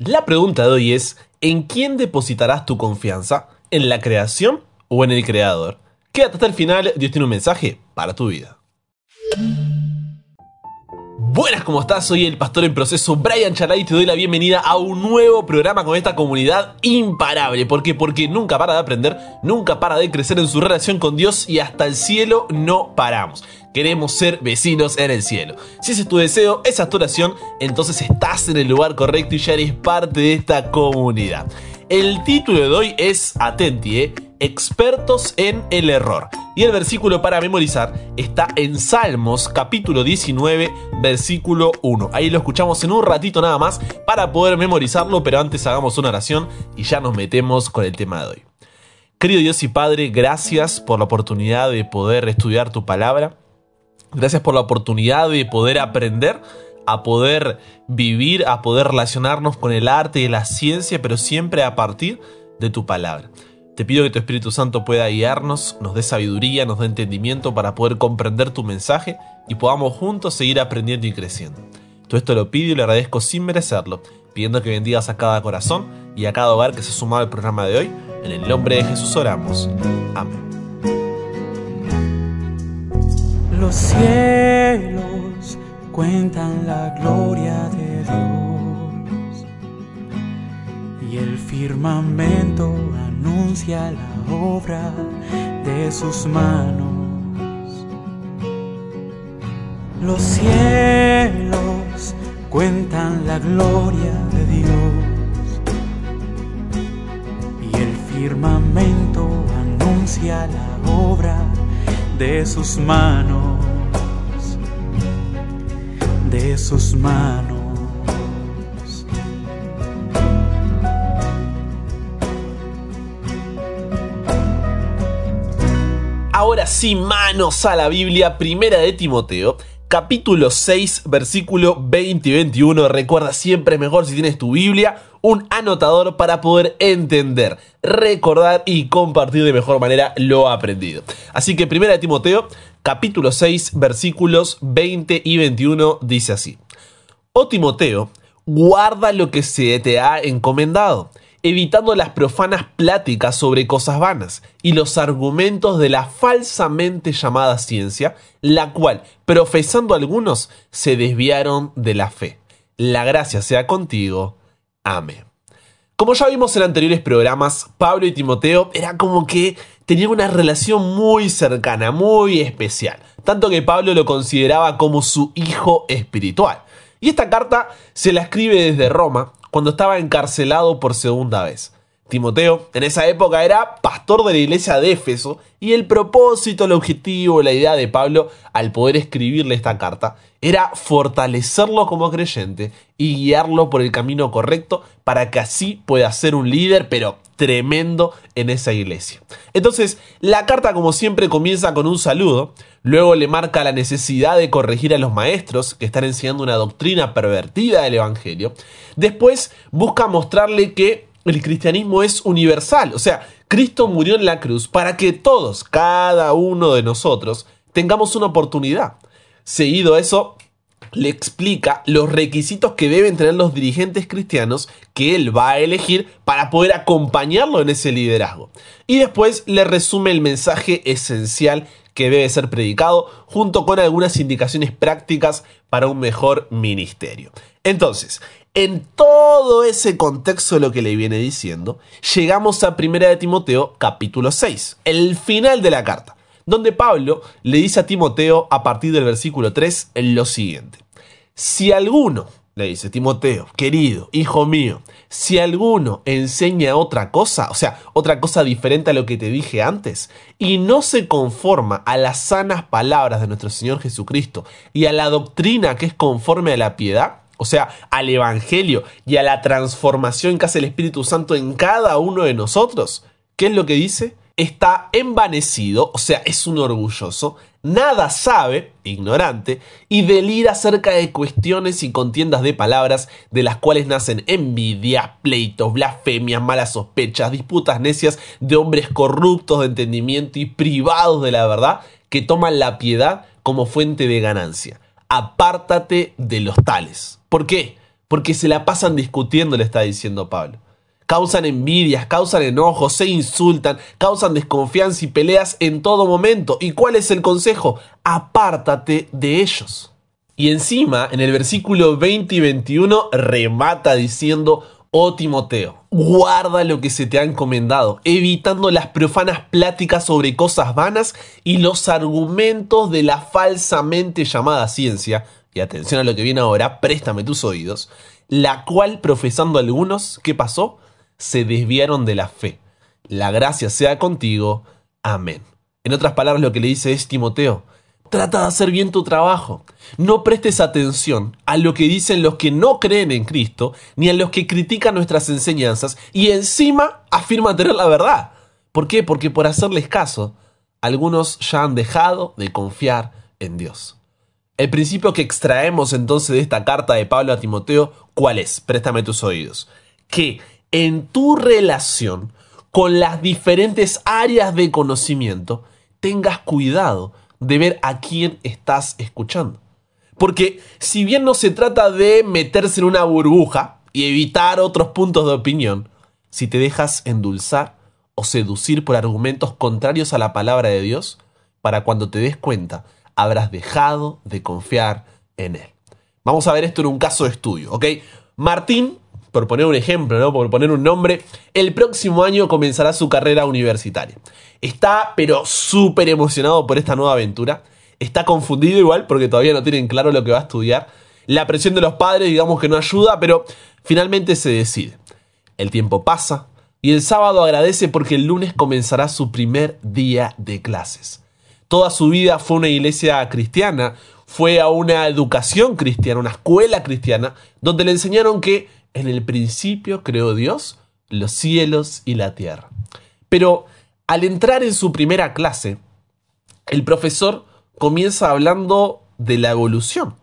La pregunta de hoy es, ¿en quién depositarás tu confianza? ¿En la creación o en el creador? Quédate hasta el final, Dios tiene un mensaje para tu vida. Buenas, ¿cómo estás? Soy el pastor en proceso Brian Charay y te doy la bienvenida a un nuevo programa con esta comunidad imparable. ¿Por qué? Porque nunca para de aprender, nunca para de crecer en su relación con Dios y hasta el cielo no paramos. Queremos ser vecinos en el cielo. Si ese es tu deseo, esa es tu oración, entonces estás en el lugar correcto y ya eres parte de esta comunidad. El título de hoy es Atenti, ¿eh? Expertos en el error. Y el versículo para memorizar está en Salmos capítulo 19, versículo 1. Ahí lo escuchamos en un ratito nada más para poder memorizarlo, pero antes hagamos una oración y ya nos metemos con el tema de hoy. Querido Dios y Padre, gracias por la oportunidad de poder estudiar tu palabra. Gracias por la oportunidad de poder aprender, a poder vivir, a poder relacionarnos con el arte y la ciencia, pero siempre a partir de tu palabra. Te pido que tu Espíritu Santo pueda guiarnos, nos dé sabiduría, nos dé entendimiento para poder comprender tu mensaje y podamos juntos seguir aprendiendo y creciendo. Todo esto lo pido y le agradezco sin merecerlo, pidiendo que bendigas a cada corazón y a cada hogar que se ha sumado al programa de hoy. En el nombre de Jesús oramos. Amén. Los cielos cuentan la gloria de Dios y el firmamento anuncia la obra de sus manos. Los cielos cuentan la gloria de Dios y el firmamento anuncia la obra de sus manos, de sus manos. Ahora sí, manos a la Biblia, primera de Timoteo, capítulo 6, versículo 20 y 21. Recuerda siempre mejor si tienes tu Biblia, un anotador para poder entender, recordar y compartir de mejor manera lo aprendido. Así que primera de Timoteo, capítulo 6, versículos 20 y 21 dice así. Oh Timoteo, guarda lo que se te ha encomendado evitando las profanas pláticas sobre cosas vanas y los argumentos de la falsamente llamada ciencia, la cual, profesando algunos, se desviaron de la fe. La gracia sea contigo. Amén. Como ya vimos en anteriores programas, Pablo y Timoteo eran como que tenían una relación muy cercana, muy especial, tanto que Pablo lo consideraba como su hijo espiritual. Y esta carta se la escribe desde Roma, cuando estaba encarcelado por segunda vez. Timoteo en esa época era pastor de la iglesia de Éfeso y el propósito, el objetivo, la idea de Pablo al poder escribirle esta carta era fortalecerlo como creyente y guiarlo por el camino correcto para que así pueda ser un líder, pero tremendo en esa iglesia. Entonces, la carta como siempre comienza con un saludo, luego le marca la necesidad de corregir a los maestros que están enseñando una doctrina pervertida del Evangelio, después busca mostrarle que el cristianismo es universal, o sea, Cristo murió en la cruz para que todos, cada uno de nosotros, tengamos una oportunidad. Seguido eso, le explica los requisitos que deben tener los dirigentes cristianos que él va a elegir para poder acompañarlo en ese liderazgo. Y después le resume el mensaje esencial que debe ser predicado junto con algunas indicaciones prácticas para un mejor ministerio. Entonces, en todo ese contexto de lo que le viene diciendo, llegamos a 1 de Timoteo capítulo 6, el final de la carta, donde Pablo le dice a Timoteo a partir del versículo 3 lo siguiente. Si alguno, le dice Timoteo, querido, hijo mío, si alguno enseña otra cosa, o sea, otra cosa diferente a lo que te dije antes, y no se conforma a las sanas palabras de nuestro Señor Jesucristo y a la doctrina que es conforme a la piedad, o sea, al Evangelio y a la transformación que hace el Espíritu Santo en cada uno de nosotros. ¿Qué es lo que dice? Está envanecido, o sea, es un orgulloso, nada sabe, ignorante, y delira acerca de cuestiones y contiendas de palabras de las cuales nacen envidias, pleitos, blasfemias, malas sospechas, disputas necias de hombres corruptos de entendimiento y privados de la verdad que toman la piedad como fuente de ganancia. Apártate de los tales. ¿Por qué? porque se la pasan discutiendo, le está diciendo Pablo. Causan envidias, causan enojos, se insultan, causan desconfianza y peleas en todo momento. ¿Y cuál es el consejo? Apártate de ellos. Y encima, en el versículo 20 y 21, remata diciendo, oh Timoteo, guarda lo que se te ha encomendado, evitando las profanas pláticas sobre cosas vanas y los argumentos de la falsamente llamada ciencia, y atención a lo que viene ahora, préstame tus oídos, la cual profesando algunos, ¿qué pasó? Se desviaron de la fe. La gracia sea contigo. Amén. En otras palabras, lo que le dice es Timoteo, trata de hacer bien tu trabajo. No prestes atención a lo que dicen los que no creen en Cristo, ni a los que critican nuestras enseñanzas, y encima afirman tener la verdad. ¿Por qué? Porque por hacerles caso, algunos ya han dejado de confiar en Dios. El principio que extraemos entonces de esta carta de Pablo a Timoteo, ¿cuál es? Préstame tus oídos. Que en tu relación con las diferentes áreas de conocimiento, tengas cuidado de ver a quién estás escuchando. Porque si bien no se trata de meterse en una burbuja y evitar otros puntos de opinión, si te dejas endulzar o seducir por argumentos contrarios a la palabra de Dios, para cuando te des cuenta, habrás dejado de confiar en Él. Vamos a ver esto en un caso de estudio, ¿ok? Martín, por poner un ejemplo, ¿no? Por poner un nombre, el próximo año comenzará su carrera universitaria. Está, pero súper emocionado por esta nueva aventura. Está confundido igual porque todavía no tienen claro lo que va a estudiar. La presión de los padres, digamos que no ayuda, pero finalmente se decide. El tiempo pasa y el sábado agradece porque el lunes comenzará su primer día de clases. Toda su vida fue una iglesia cristiana, fue a una educación cristiana, una escuela cristiana, donde le enseñaron que en el principio creó Dios los cielos y la tierra. Pero al entrar en su primera clase, el profesor comienza hablando de la evolución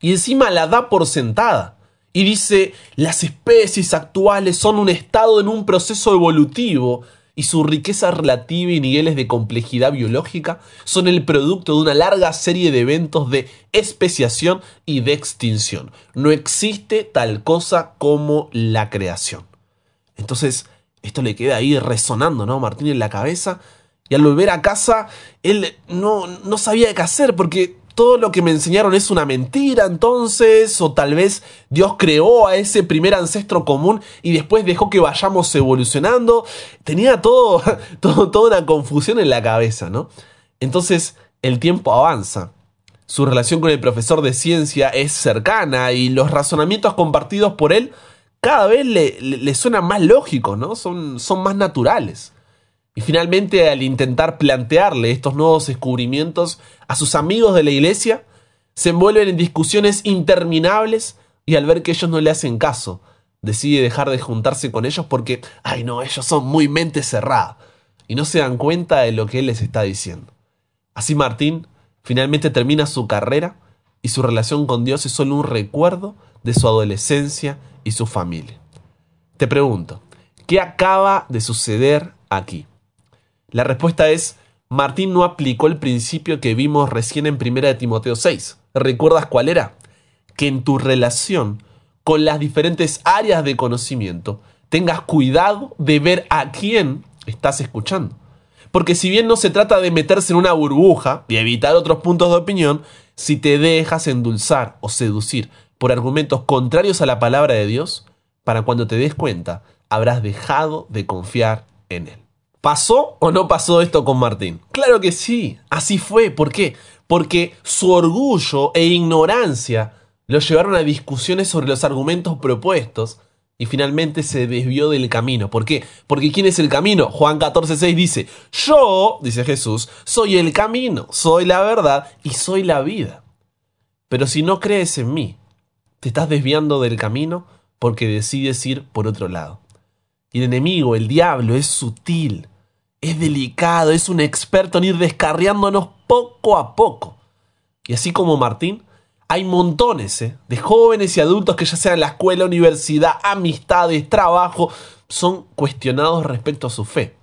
y encima la da por sentada y dice las especies actuales son un estado en un proceso evolutivo y su riqueza relativa y niveles de complejidad biológica son el producto de una larga serie de eventos de especiación y de extinción. No existe tal cosa como la creación. Entonces, esto le queda ahí resonando, ¿no? Martín en la cabeza. Y al volver a casa, él no, no sabía qué hacer porque todo lo que me enseñaron es una mentira entonces, o tal vez Dios creó a ese primer ancestro común y después dejó que vayamos evolucionando. Tenía todo, todo, toda una confusión en la cabeza, ¿no? Entonces el tiempo avanza. Su relación con el profesor de ciencia es cercana y los razonamientos compartidos por él cada vez le, suenan más lógicos, ¿no? Son, son más naturales. Y finalmente, al intentar plantearle estos nuevos descubrimientos a sus amigos de la iglesia, se envuelven en discusiones interminables y al ver que ellos no le hacen caso, decide dejar de juntarse con ellos porque, ay no, ellos son muy mente cerrada y no se dan cuenta de lo que él les está diciendo. Así Martín finalmente termina su carrera y su relación con Dios es solo un recuerdo de su adolescencia y su familia. Te pregunto, ¿qué acaba de suceder aquí? La respuesta es, Martín no aplicó el principio que vimos recién en 1 de Timoteo 6. ¿Recuerdas cuál era? Que en tu relación con las diferentes áreas de conocimiento tengas cuidado de ver a quién estás escuchando. Porque si bien no se trata de meterse en una burbuja y evitar otros puntos de opinión, si te dejas endulzar o seducir por argumentos contrarios a la palabra de Dios, para cuando te des cuenta, habrás dejado de confiar en Él. ¿Pasó o no pasó esto con Martín? Claro que sí, así fue. ¿Por qué? Porque su orgullo e ignorancia lo llevaron a discusiones sobre los argumentos propuestos y finalmente se desvió del camino. ¿Por qué? Porque ¿quién es el camino? Juan 14:6 dice, yo, dice Jesús, soy el camino, soy la verdad y soy la vida. Pero si no crees en mí, te estás desviando del camino porque decides ir por otro lado. Y el enemigo, el diablo, es sutil, es delicado, es un experto en ir descarriándonos poco a poco. Y así como Martín, hay montones ¿eh? de jóvenes y adultos que ya sea en la escuela, universidad, amistades, trabajo, son cuestionados respecto a su fe.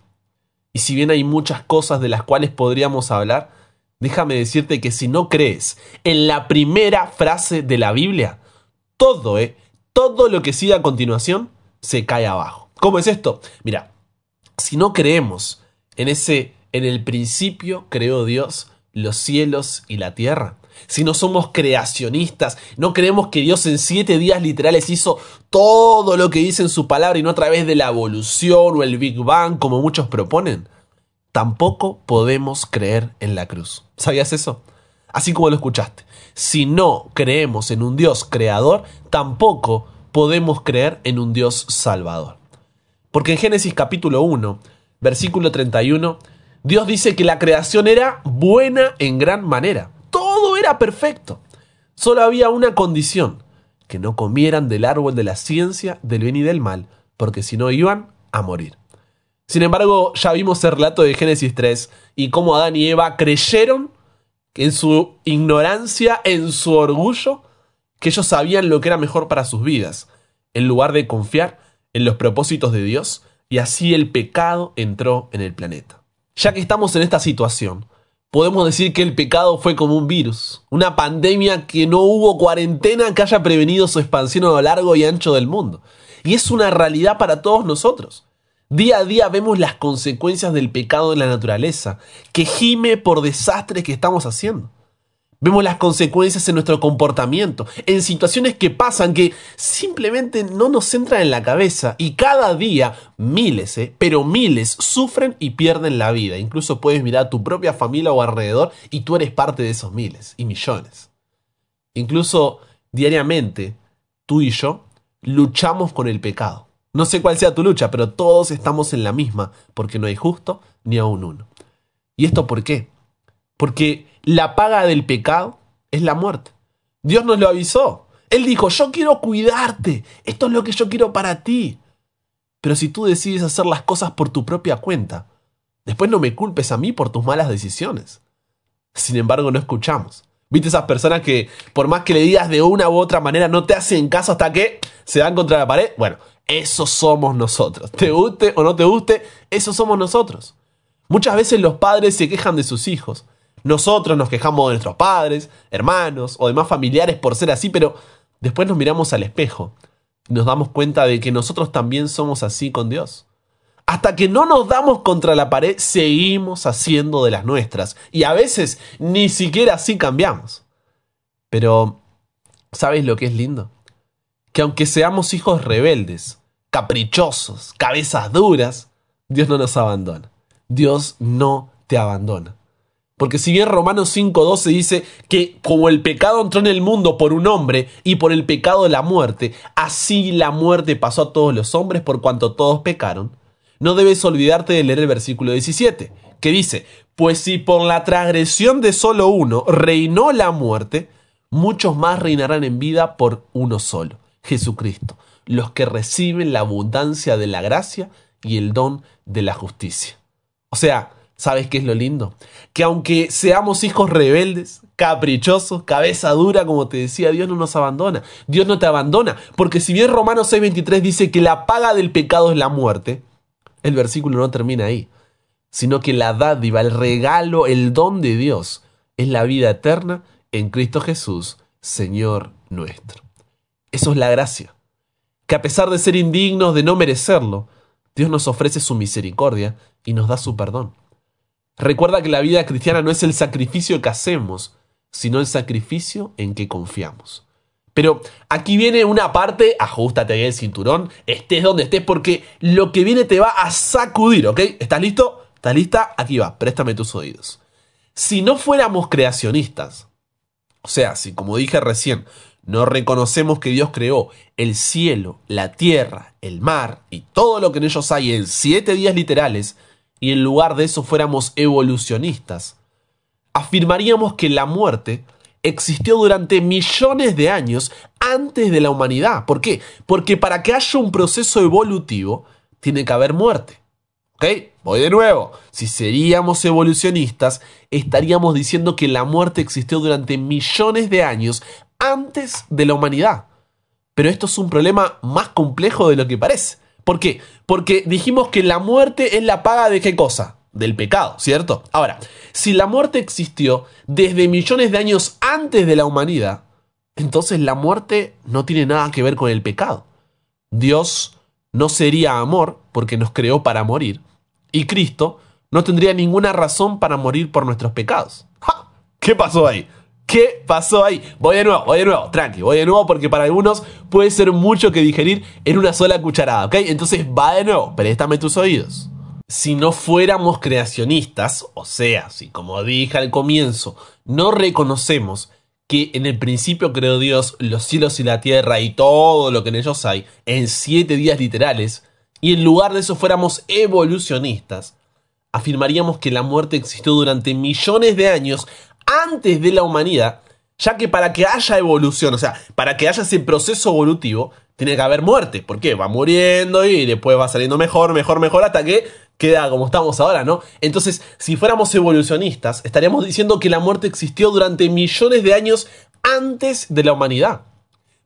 Y si bien hay muchas cosas de las cuales podríamos hablar, déjame decirte que si no crees en la primera frase de la Biblia, todo, ¿eh? todo lo que sigue a continuación se cae abajo. ¿Cómo es esto? Mira, si no creemos en ese, en el principio creó Dios los cielos y la tierra, si no somos creacionistas, no creemos que Dios en siete días literales hizo todo lo que dice en su palabra y no a través de la evolución o el Big Bang como muchos proponen, tampoco podemos creer en la cruz. ¿Sabías eso? Así como lo escuchaste. Si no creemos en un Dios creador, tampoco podemos creer en un Dios salvador. Porque en Génesis capítulo 1, versículo 31, Dios dice que la creación era buena en gran manera todo era perfecto. Solo había una condición, que no comieran del árbol de la ciencia, del bien y del mal, porque si no iban a morir. Sin embargo, ya vimos el relato de Génesis 3 y cómo Adán y Eva creyeron en su ignorancia, en su orgullo, que ellos sabían lo que era mejor para sus vidas, en lugar de confiar en los propósitos de Dios, y así el pecado entró en el planeta. Ya que estamos en esta situación, podemos decir que el pecado fue como un virus, una pandemia que no hubo cuarentena que haya prevenido su expansión a lo largo y ancho del mundo. Y es una realidad para todos nosotros. Día a día vemos las consecuencias del pecado en la naturaleza, que gime por desastres que estamos haciendo. Vemos las consecuencias en nuestro comportamiento, en situaciones que pasan que simplemente no nos entran en la cabeza y cada día miles, eh, pero miles sufren y pierden la vida. Incluso puedes mirar a tu propia familia o alrededor y tú eres parte de esos miles y millones. Incluso diariamente, tú y yo luchamos con el pecado. No sé cuál sea tu lucha, pero todos estamos en la misma, porque no hay justo ni aún uno. ¿Y esto por qué? Porque la paga del pecado es la muerte. Dios nos lo avisó. Él dijo, yo quiero cuidarte. Esto es lo que yo quiero para ti. Pero si tú decides hacer las cosas por tu propia cuenta, después no me culpes a mí por tus malas decisiones. Sin embargo, no escuchamos. ¿Viste esas personas que por más que le digas de una u otra manera no te hacen caso hasta que se dan contra la pared? Bueno, esos somos nosotros. Te guste o no te guste, esos somos nosotros. Muchas veces los padres se quejan de sus hijos nosotros nos quejamos de nuestros padres, hermanos o demás familiares por ser así, pero después nos miramos al espejo y nos damos cuenta de que nosotros también somos así con Dios. Hasta que no nos damos contra la pared, seguimos haciendo de las nuestras. Y a veces ni siquiera así cambiamos. Pero, ¿sabes lo que es lindo? Que aunque seamos hijos rebeldes, caprichosos, cabezas duras, Dios no nos abandona. Dios no te abandona. Porque si bien Romanos 5.12 dice que como el pecado entró en el mundo por un hombre y por el pecado de la muerte, así la muerte pasó a todos los hombres por cuanto todos pecaron, no debes olvidarte de leer el versículo 17, que dice, pues si por la transgresión de solo uno reinó la muerte, muchos más reinarán en vida por uno solo, Jesucristo, los que reciben la abundancia de la gracia y el don de la justicia. O sea, ¿Sabes qué es lo lindo? Que aunque seamos hijos rebeldes, caprichosos, cabeza dura, como te decía, Dios no nos abandona. Dios no te abandona. Porque si bien Romanos 6:23 dice que la paga del pecado es la muerte, el versículo no termina ahí. Sino que la dádiva, el regalo, el don de Dios es la vida eterna en Cristo Jesús, Señor nuestro. Eso es la gracia. Que a pesar de ser indignos, de no merecerlo, Dios nos ofrece su misericordia y nos da su perdón. Recuerda que la vida cristiana no es el sacrificio que hacemos, sino el sacrificio en que confiamos. Pero aquí viene una parte, ajustate ahí el cinturón, estés donde estés, porque lo que viene te va a sacudir, ¿ok? ¿Estás listo? ¿Estás lista? Aquí va, préstame tus oídos. Si no fuéramos creacionistas, o sea, si como dije recién, no reconocemos que Dios creó el cielo, la tierra, el mar y todo lo que en ellos hay en siete días literales, y en lugar de eso fuéramos evolucionistas, afirmaríamos que la muerte existió durante millones de años antes de la humanidad. ¿Por qué? Porque para que haya un proceso evolutivo, tiene que haber muerte. ¿Ok? Voy de nuevo. Si seríamos evolucionistas, estaríamos diciendo que la muerte existió durante millones de años antes de la humanidad. Pero esto es un problema más complejo de lo que parece. ¿Por qué? Porque dijimos que la muerte es la paga de qué cosa? Del pecado, ¿cierto? Ahora, si la muerte existió desde millones de años antes de la humanidad, entonces la muerte no tiene nada que ver con el pecado. Dios no sería amor porque nos creó para morir, y Cristo no tendría ninguna razón para morir por nuestros pecados. ¿Qué pasó ahí? ¿Qué pasó ahí? Voy de nuevo, voy de nuevo, tranqui, voy de nuevo porque para algunos puede ser mucho que digerir en una sola cucharada, ¿ok? Entonces va de nuevo, préstame tus oídos. Si no fuéramos creacionistas, o sea, si como dije al comienzo, no reconocemos que en el principio creó Dios los cielos y la tierra y todo lo que en ellos hay en siete días literales, y en lugar de eso fuéramos evolucionistas, afirmaríamos que la muerte existió durante millones de años antes de la humanidad, ya que para que haya evolución, o sea, para que haya ese proceso evolutivo, tiene que haber muerte. ¿Por qué? Va muriendo y después va saliendo mejor, mejor, mejor, hasta que queda como estamos ahora, ¿no? Entonces, si fuéramos evolucionistas, estaríamos diciendo que la muerte existió durante millones de años antes de la humanidad.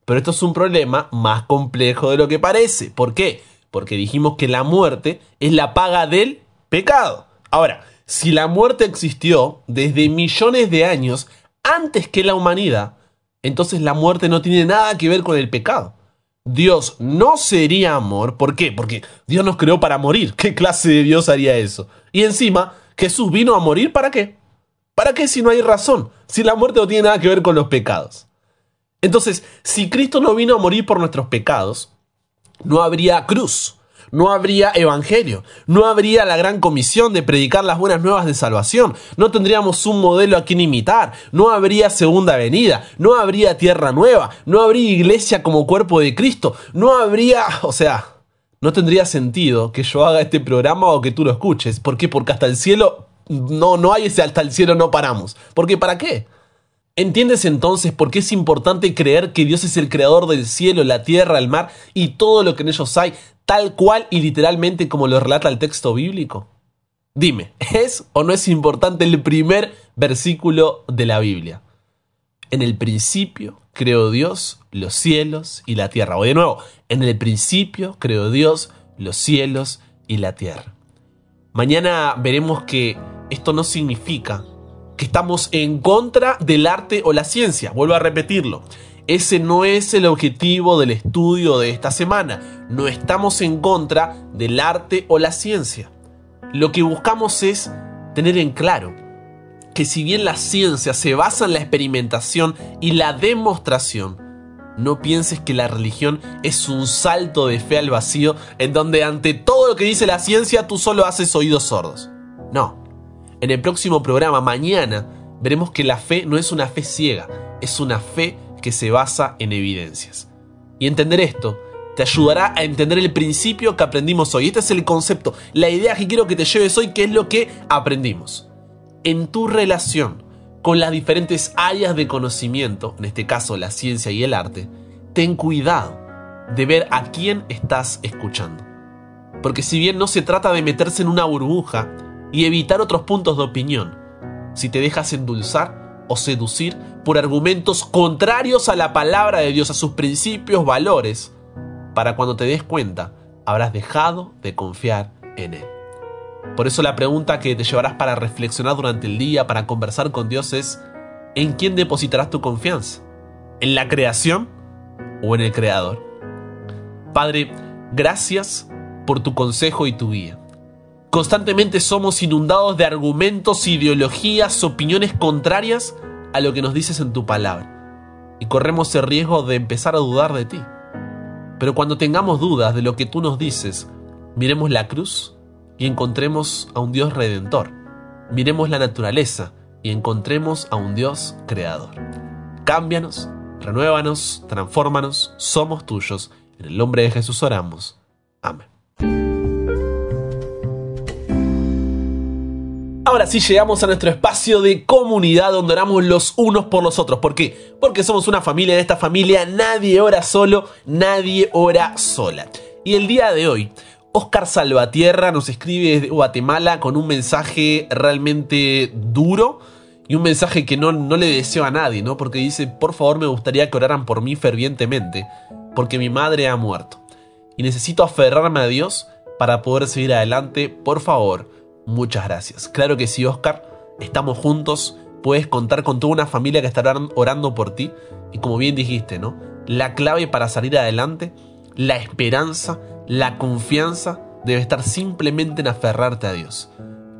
Pero esto es un problema más complejo de lo que parece. ¿Por qué? Porque dijimos que la muerte es la paga del pecado. Ahora, si la muerte existió desde millones de años antes que la humanidad, entonces la muerte no tiene nada que ver con el pecado. Dios no sería amor. ¿Por qué? Porque Dios nos creó para morir. ¿Qué clase de Dios haría eso? Y encima, Jesús vino a morir para qué? ¿Para qué si no hay razón? Si la muerte no tiene nada que ver con los pecados. Entonces, si Cristo no vino a morir por nuestros pecados, no habría cruz no habría evangelio, no habría la gran comisión de predicar las buenas nuevas de salvación, no tendríamos un modelo a quien imitar, no habría segunda venida, no habría tierra nueva, no habría iglesia como cuerpo de Cristo, no habría, o sea, no tendría sentido que yo haga este programa o que tú lo escuches. ¿Por qué? Porque hasta el cielo no, no hay ese hasta el cielo no paramos. Porque ¿para qué? ¿Entiendes entonces por qué es importante creer que Dios es el creador del cielo, la tierra, el mar y todo lo que en ellos hay, tal cual y literalmente como lo relata el texto bíblico? Dime, ¿es o no es importante el primer versículo de la Biblia? En el principio creó Dios los cielos y la tierra. O de nuevo, en el principio creó Dios los cielos y la tierra. Mañana veremos que esto no significa que estamos en contra del arte o la ciencia. Vuelvo a repetirlo. Ese no es el objetivo del estudio de esta semana. No estamos en contra del arte o la ciencia. Lo que buscamos es tener en claro que si bien la ciencia se basa en la experimentación y la demostración, no pienses que la religión es un salto de fe al vacío en donde ante todo lo que dice la ciencia tú solo haces oídos sordos. No, en el próximo programa, mañana, veremos que la fe no es una fe ciega, es una fe que se basa en evidencias. Y entender esto te ayudará a entender el principio que aprendimos hoy. Este es el concepto, la idea que quiero que te lleves hoy, que es lo que aprendimos. En tu relación con las diferentes áreas de conocimiento, en este caso la ciencia y el arte, ten cuidado de ver a quién estás escuchando. Porque si bien no se trata de meterse en una burbuja, y evitar otros puntos de opinión, si te dejas endulzar o seducir por argumentos contrarios a la palabra de Dios, a sus principios, valores, para cuando te des cuenta, habrás dejado de confiar en Él. Por eso la pregunta que te llevarás para reflexionar durante el día, para conversar con Dios es, ¿en quién depositarás tu confianza? ¿En la creación o en el Creador? Padre, gracias por tu consejo y tu guía. Constantemente somos inundados de argumentos, ideologías, opiniones contrarias a lo que nos dices en tu palabra. Y corremos el riesgo de empezar a dudar de ti. Pero cuando tengamos dudas de lo que tú nos dices, miremos la cruz y encontremos a un Dios redentor. Miremos la naturaleza y encontremos a un Dios creador. Cámbianos, renuévanos, transfórmanos, somos tuyos. En el nombre de Jesús oramos. Amén. Ahora sí llegamos a nuestro espacio de comunidad donde oramos los unos por los otros. ¿Por qué? Porque somos una familia. En esta familia nadie ora solo, nadie ora sola. Y el día de hoy, Oscar Salvatierra nos escribe desde Guatemala con un mensaje realmente duro y un mensaje que no, no le deseo a nadie, ¿no? Porque dice, por favor me gustaría que oraran por mí fervientemente, porque mi madre ha muerto. Y necesito aferrarme a Dios para poder seguir adelante. Por favor, muchas gracias. Claro que sí, Oscar, estamos juntos puedes contar con toda una familia que estará orando por ti. Y como bien dijiste, ¿no? La clave para salir adelante, la esperanza, la confianza debe estar simplemente en aferrarte a Dios,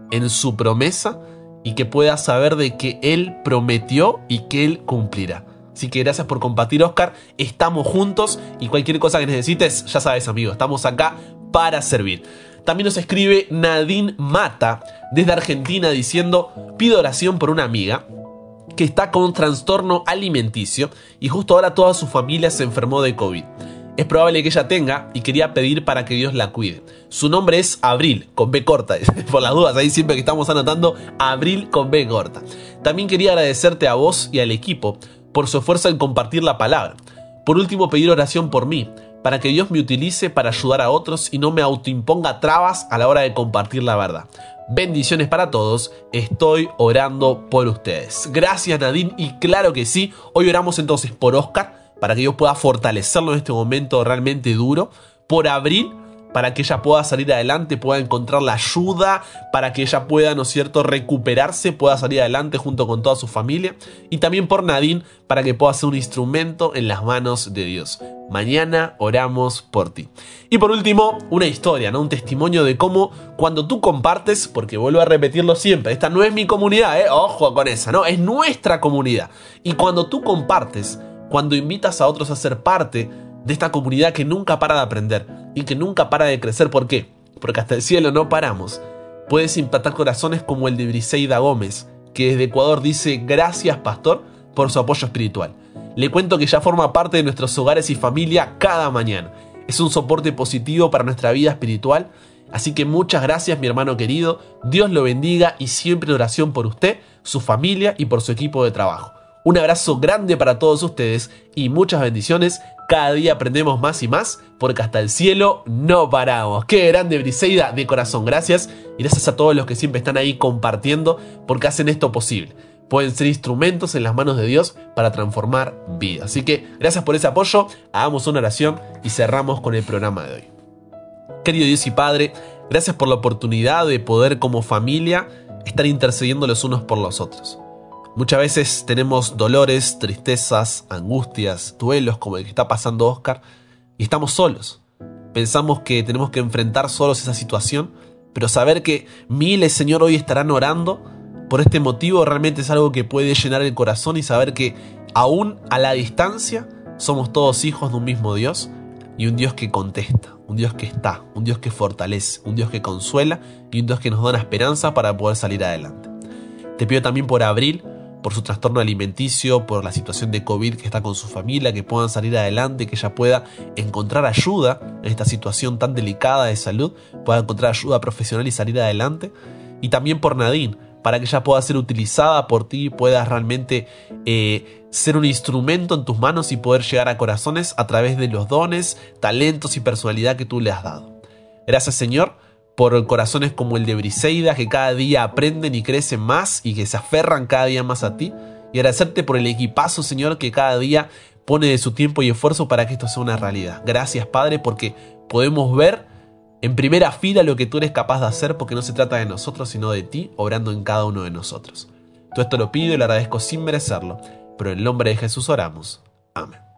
en su promesa y que puedas saber de que Él prometió y que Él cumplirá. Así que gracias por compartir, Oscar. Estamos juntos y cualquier cosa que necesites, ya sabes, amigo, estamos acá para servir. También nos escribe Nadine Mata desde Argentina diciendo, pido oración por una amiga que está con un trastorno alimenticio y justo ahora toda su familia se enfermó de COVID. Es probable que ella tenga y quería pedir para que Dios la cuide. Su nombre es Abril, con B corta. Por las dudas, ahí siempre que estamos anotando, Abril con B corta. También quería agradecerte a vos y al equipo por su esfuerzo en compartir la palabra. Por último, pedir oración por mí, para que Dios me utilice para ayudar a otros y no me autoimponga trabas a la hora de compartir la verdad. Bendiciones para todos, estoy orando por ustedes. Gracias Nadine y claro que sí, hoy oramos entonces por Oscar, para que Dios pueda fortalecerlo en este momento realmente duro, por Abril, para que ella pueda salir adelante, pueda encontrar la ayuda, para que ella pueda, ¿no es cierto?, recuperarse, pueda salir adelante junto con toda su familia. Y también por Nadine, para que pueda ser un instrumento en las manos de Dios. Mañana oramos por ti. Y por último, una historia, ¿no? Un testimonio de cómo cuando tú compartes, porque vuelvo a repetirlo siempre, esta no es mi comunidad, ¿eh? Ojo con esa, ¿no? Es nuestra comunidad. Y cuando tú compartes, cuando invitas a otros a ser parte, de esta comunidad que nunca para de aprender y que nunca para de crecer. ¿Por qué? Porque hasta el cielo no paramos. Puedes impactar corazones como el de Briseida Gómez, que desde Ecuador dice gracias pastor por su apoyo espiritual. Le cuento que ya forma parte de nuestros hogares y familia cada mañana. Es un soporte positivo para nuestra vida espiritual. Así que muchas gracias mi hermano querido. Dios lo bendiga y siempre oración por usted, su familia y por su equipo de trabajo. Un abrazo grande para todos ustedes y muchas bendiciones. Cada día aprendemos más y más porque hasta el cielo no paramos. Qué grande Briseida, de corazón, gracias. Y gracias a todos los que siempre están ahí compartiendo porque hacen esto posible. Pueden ser instrumentos en las manos de Dios para transformar vidas. Así que gracias por ese apoyo. Hagamos una oración y cerramos con el programa de hoy. Querido Dios y Padre, gracias por la oportunidad de poder como familia estar intercediendo los unos por los otros. Muchas veces tenemos dolores, tristezas, angustias, duelos como el que está pasando Oscar y estamos solos. Pensamos que tenemos que enfrentar solos esa situación, pero saber que miles, Señor, hoy estarán orando por este motivo realmente es algo que puede llenar el corazón y saber que aún a la distancia somos todos hijos de un mismo Dios y un Dios que contesta, un Dios que está, un Dios que fortalece, un Dios que consuela y un Dios que nos da una esperanza para poder salir adelante. Te pido también por Abril, por su trastorno alimenticio, por la situación de COVID que está con su familia, que puedan salir adelante, que ella pueda encontrar ayuda en esta situación tan delicada de salud, pueda encontrar ayuda profesional y salir adelante. Y también por Nadine, para que ella pueda ser utilizada por ti puedas realmente eh, ser un instrumento en tus manos y poder llegar a corazones a través de los dones, talentos y personalidad que tú le has dado. Gracias Señor por corazones como el de Briseida que cada día aprenden y crecen más y que se aferran cada día más a ti. Y agradecerte por el equipazo, Señor, que cada día pone de su tiempo y esfuerzo para que esto sea una realidad. Gracias, Padre, porque podemos ver en primera fila lo que tú eres capaz de hacer, porque no se trata de nosotros, sino de ti, obrando en cada uno de nosotros. Todo esto lo pido y lo agradezco sin merecerlo, pero en el nombre de Jesús oramos. Amén.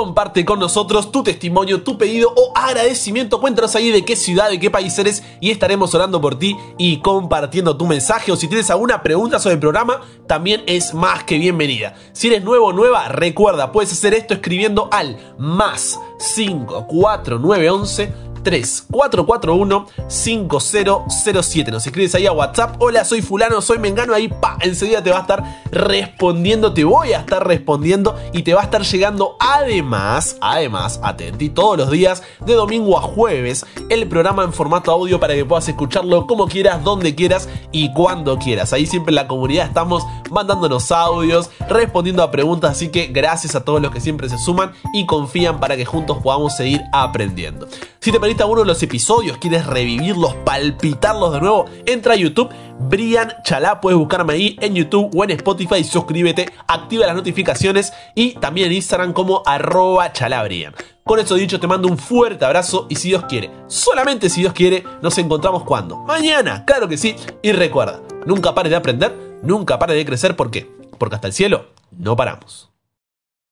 Comparte con nosotros tu testimonio, tu pedido o agradecimiento. Cuéntanos ahí de qué ciudad, de qué país eres y estaremos orando por ti y compartiendo tu mensaje. O si tienes alguna pregunta sobre el programa, también es más que bienvenida. Si eres nuevo o nueva, recuerda, puedes hacer esto escribiendo al más 54911 3441 5007. Nos escribes ahí a WhatsApp. Hola, soy fulano, soy mengano. Ahí, pa, enseguida te va a estar respondiendo. Te voy a estar respondiendo y te va a estar llegando además, además, atentí todos los días de domingo a jueves el programa en formato audio para que puedas escucharlo como quieras, donde quieras y cuando quieras. Ahí siempre en la comunidad estamos mandándonos audios, respondiendo a preguntas. Así que gracias a todos los que siempre se suman y confían para que juntos podamos seguir aprendiendo. Si te perdiste alguno de los episodios, quieres revivirlos, palpitarlos de nuevo, entra a YouTube, Brian Chalá, puedes buscarme ahí en YouTube o en Spotify, suscríbete, activa las notificaciones y también en Instagram como arroba chalabrian. Con eso dicho, te mando un fuerte abrazo y si Dios quiere, solamente si Dios quiere, nos encontramos cuando? Mañana, claro que sí. Y recuerda, nunca pares de aprender, nunca pares de crecer, ¿por qué? Porque hasta el cielo no paramos.